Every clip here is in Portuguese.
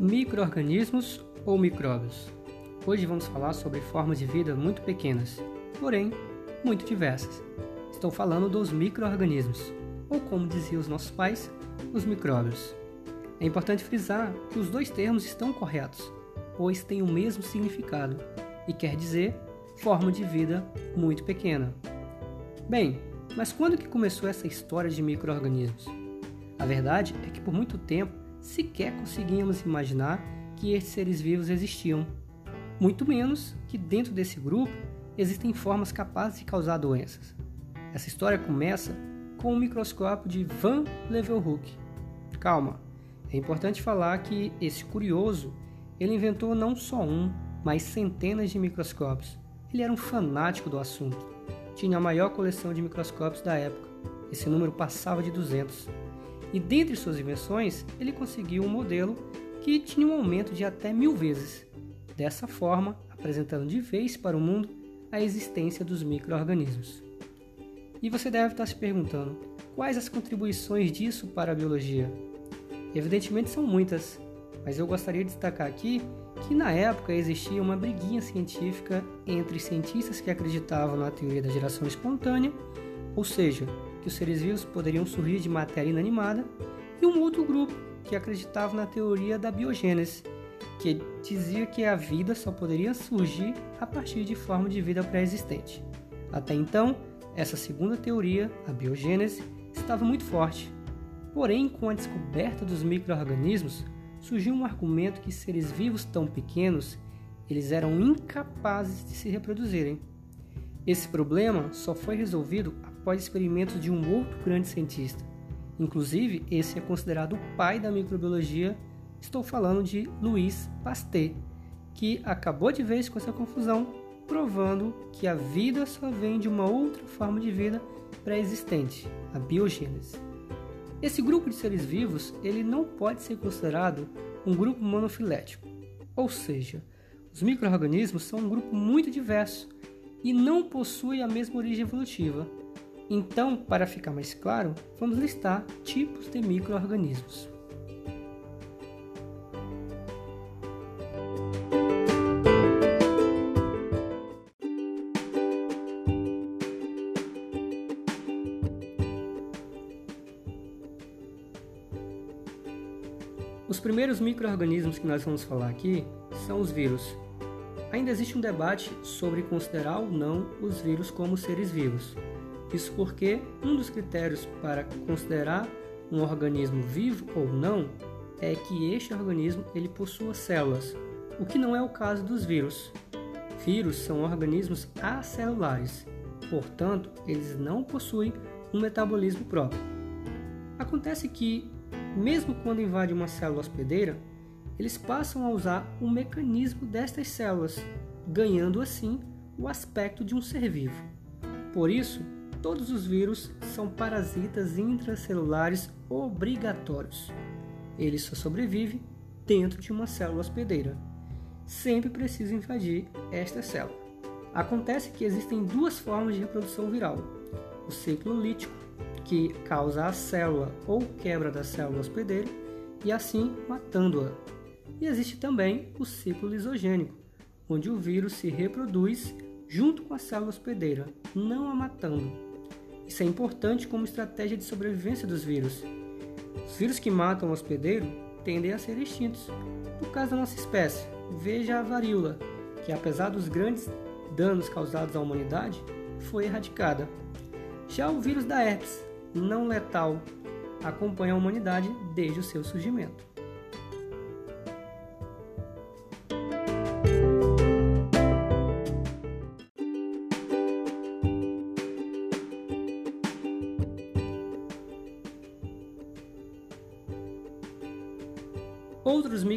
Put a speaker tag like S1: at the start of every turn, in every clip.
S1: Microorganismos ou micróbios? Hoje vamos falar sobre formas de vida muito pequenas, porém muito diversas. Estou falando dos microorganismos, ou como diziam os nossos pais, os micróbios. É importante frisar que os dois termos estão corretos, pois têm o mesmo significado e quer dizer forma de vida muito pequena. Bem, mas quando que começou essa história de microorganismos? A verdade é que por muito tempo sequer conseguíamos imaginar que estes seres vivos existiam, muito menos que dentro desse grupo existem formas capazes de causar doenças. Essa história começa com o microscópio de Van Leeuwenhoek. Calma, é importante falar que esse curioso ele inventou não só um, mas centenas de microscópios. Ele era um fanático do assunto. Tinha a maior coleção de microscópios da época. Esse número passava de 200. E dentre suas invenções, ele conseguiu um modelo que tinha um aumento de até mil vezes. Dessa forma, apresentando de vez para o mundo a existência dos micro-organismos. E você deve estar se perguntando, quais as contribuições disso para a biologia? Evidentemente são muitas, mas eu gostaria de destacar aqui que na época existia uma briguinha científica entre cientistas que acreditavam na teoria da geração espontânea, ou seja, que os seres vivos poderiam surgir de matéria inanimada, e um outro grupo que acreditava na teoria da biogênese, que dizia que a vida só poderia surgir a partir de forma de vida pré-existente. Até então, essa segunda teoria, a biogênese, estava muito forte. Porém, com a descoberta dos micro-organismos, surgiu um argumento que seres vivos tão pequenos eles eram incapazes de se reproduzirem. Esse problema só foi resolvido após experimentos de um outro grande cientista. Inclusive, esse é considerado o pai da microbiologia. Estou falando de Louis Pasteur, que acabou de vez com essa confusão, provando que a vida só vem de uma outra forma de vida pré-existente, a biogênese. Esse grupo de seres vivos, ele não pode ser considerado um grupo monofilético, ou seja, os microorganismos são um grupo muito diverso e não possuem a mesma origem evolutiva. Então, para ficar mais claro, vamos listar tipos de microorganismos. Os primeiros microorganismos que nós vamos falar aqui são os vírus. Ainda existe um debate sobre considerar ou não os vírus como seres vivos. Isso porque um dos critérios para considerar um organismo vivo ou não é que este organismo ele possua células, o que não é o caso dos vírus. Vírus são organismos acelulares, portanto, eles não possuem um metabolismo próprio. Acontece que, mesmo quando invadem uma célula hospedeira, eles passam a usar o mecanismo destas células, ganhando assim o aspecto de um ser vivo. Por isso, todos os vírus são parasitas intracelulares obrigatórios. Eles só sobrevivem dentro de uma célula hospedeira. Sempre precisam invadir esta célula. Acontece que existem duas formas de reprodução viral: o ciclo lítico, que causa a célula ou quebra da célula hospedeira e assim matando-a. E existe também o ciclo lisogênico, onde o vírus se reproduz junto com a célula hospedeira, não a matando. Isso é importante como estratégia de sobrevivência dos vírus. Os vírus que matam o hospedeiro tendem a ser extintos. No caso da nossa espécie, veja a varíola, que apesar dos grandes danos causados à humanidade, foi erradicada. Já o vírus da herpes, não letal, acompanha a humanidade desde o seu surgimento.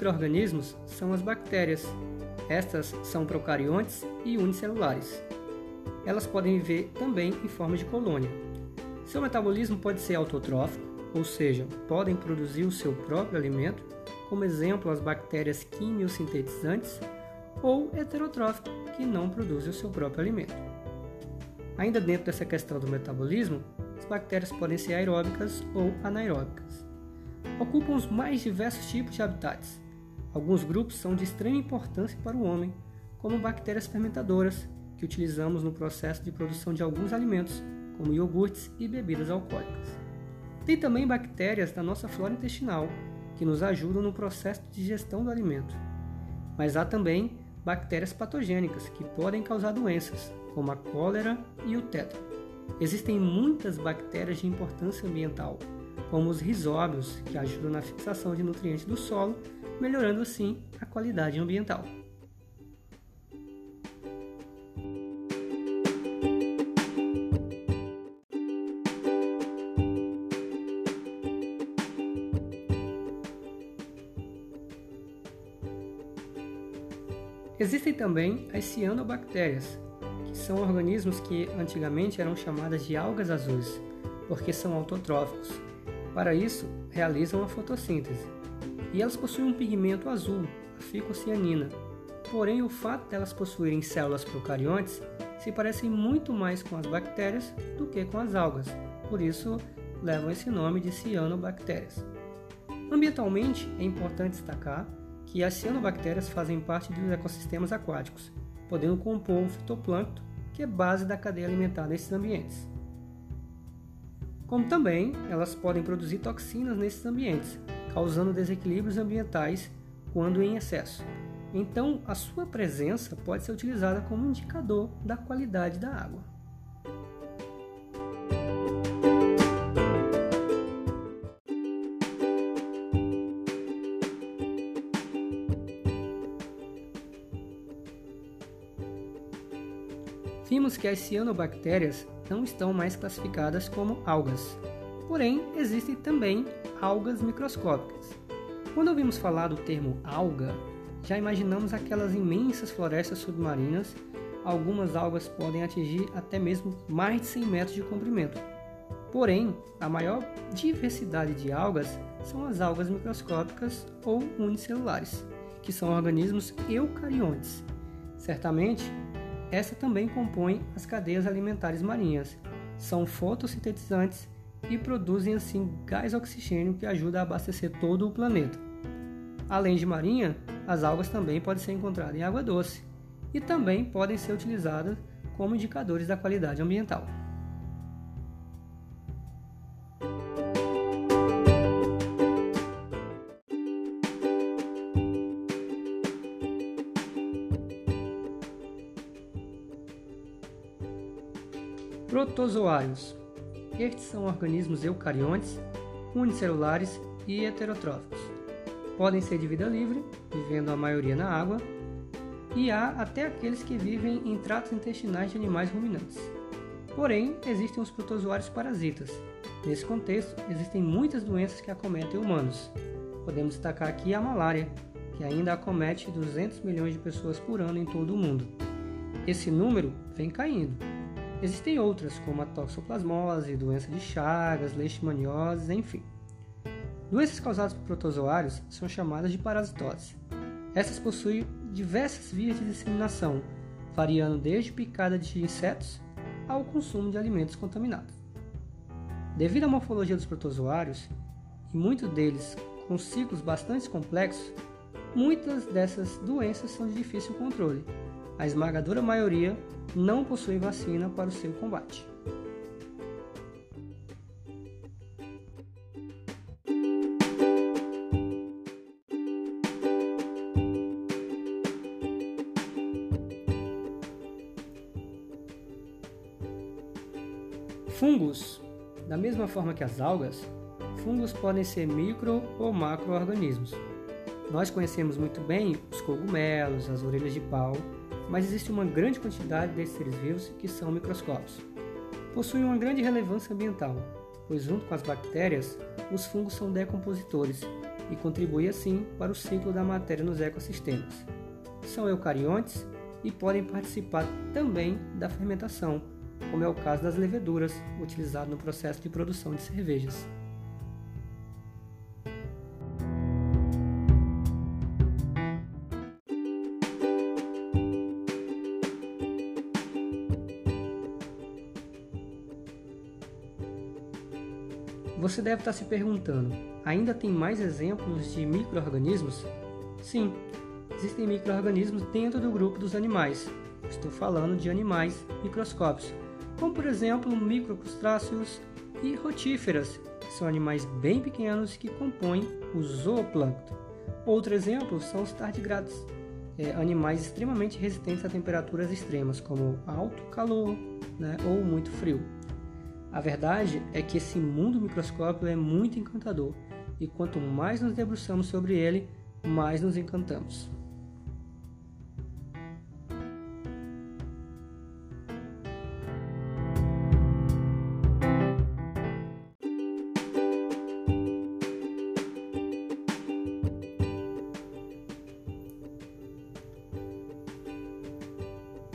S1: Microorganismos são as bactérias. Estas são procariontes e unicelulares. Elas podem viver também em forma de colônia. Seu metabolismo pode ser autotrófico, ou seja, podem produzir o seu próprio alimento, como exemplo as bactérias quimiosintetizantes, ou heterotrófico, que não produzem o seu próprio alimento. Ainda dentro dessa questão do metabolismo, as bactérias podem ser aeróbicas ou anaeróbicas ocupam os mais diversos tipos de habitats. Alguns grupos são de extrema importância para o homem, como bactérias fermentadoras, que utilizamos no processo de produção de alguns alimentos, como iogurtes e bebidas alcoólicas. Tem também bactérias da nossa flora intestinal, que nos ajudam no processo de digestão do alimento. Mas há também bactérias patogênicas que podem causar doenças, como a cólera e o tétano. Existem muitas bactérias de importância ambiental, como os risóbios, que ajudam na fixação de nutrientes do solo, melhorando assim a qualidade ambiental. Existem também as cianobactérias, que são organismos que antigamente eram chamadas de algas azuis, porque são autotróficos. Para isso, realizam a fotossíntese. E elas possuem um pigmento azul, a ficocianina. Porém, o fato delas possuírem células procariontes se parecem muito mais com as bactérias do que com as algas. Por isso, levam esse nome de cianobactérias. Ambientalmente, é importante destacar que as cianobactérias fazem parte dos ecossistemas aquáticos, podendo compor o fitoplâncton, que é base da cadeia alimentar nesses ambientes. Como também elas podem produzir toxinas nesses ambientes, causando desequilíbrios ambientais quando em excesso. Então, a sua presença pode ser utilizada como indicador da qualidade da água. Vimos que as cianobactérias não estão mais classificadas como algas, porém existem também algas microscópicas. Quando ouvimos falar do termo alga, já imaginamos aquelas imensas florestas submarinas. Algumas algas podem atingir até mesmo mais de 100 metros de comprimento. Porém, a maior diversidade de algas são as algas microscópicas ou unicelulares, que são organismos eucariontes. Certamente, essa também compõe as cadeias alimentares marinhas. São fotossintetizantes e produzem assim gás oxigênio que ajuda a abastecer todo o planeta. Além de marinha, as algas também podem ser encontradas em água doce e também podem ser utilizadas como indicadores da qualidade ambiental. Protozoários. Estes são organismos eucariontes, unicelulares e heterotróficos. Podem ser de vida livre, vivendo a maioria na água, e há até aqueles que vivem em tratos intestinais de animais ruminantes. Porém, existem os protozoários parasitas. Nesse contexto, existem muitas doenças que acometem humanos. Podemos destacar aqui a malária, que ainda acomete 200 milhões de pessoas por ano em todo o mundo. Esse número vem caindo, Existem outras, como a toxoplasmose, doença de Chagas, leishmaniose, enfim. Doenças causadas por protozoários são chamadas de parasitoses. Essas possuem diversas vias de disseminação, variando desde picada de insetos ao consumo de alimentos contaminados. Devido à morfologia dos protozoários, e muitos deles com ciclos bastante complexos, muitas dessas doenças são de difícil controle. A esmagadora maioria não possui vacina para o seu combate. Fungos. Da mesma forma que as algas, fungos podem ser micro ou macro-organismos. Nós conhecemos muito bem os cogumelos, as orelhas de pau mas existe uma grande quantidade desses seres vivos que são microscópios. Possuem uma grande relevância ambiental, pois junto com as bactérias, os fungos são decompositores e contribuem assim para o ciclo da matéria nos ecossistemas. São eucariontes e podem participar também da fermentação, como é o caso das leveduras, utilizado no processo de produção de cervejas. Você deve estar se perguntando: ainda tem mais exemplos de microorganismos? Sim, existem micro-organismos dentro do grupo dos animais. Estou falando de animais microscópicos, como por exemplo microcrustáceos e rotíferas, que são animais bem pequenos que compõem o zooplâncton. Outro exemplo são os tardigrados, é, animais extremamente resistentes a temperaturas extremas, como alto calor né, ou muito frio. A verdade é que esse mundo microscópico é muito encantador e quanto mais nos debruçamos sobre ele, mais nos encantamos.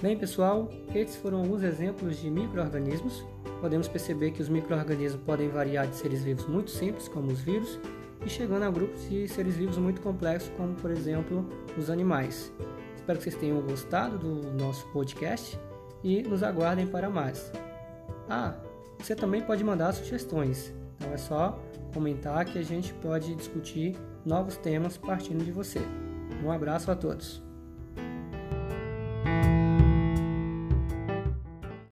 S1: Bem, pessoal, esses foram alguns exemplos de microorganismos. Podemos perceber que os microorganismos podem variar de seres vivos muito simples, como os vírus, e chegando a grupos de seres vivos muito complexos, como por exemplo os animais. Espero que vocês tenham gostado do nosso podcast e nos aguardem para mais. Ah, você também pode mandar sugestões, então é só comentar que a gente pode discutir novos temas partindo de você. Um abraço a todos.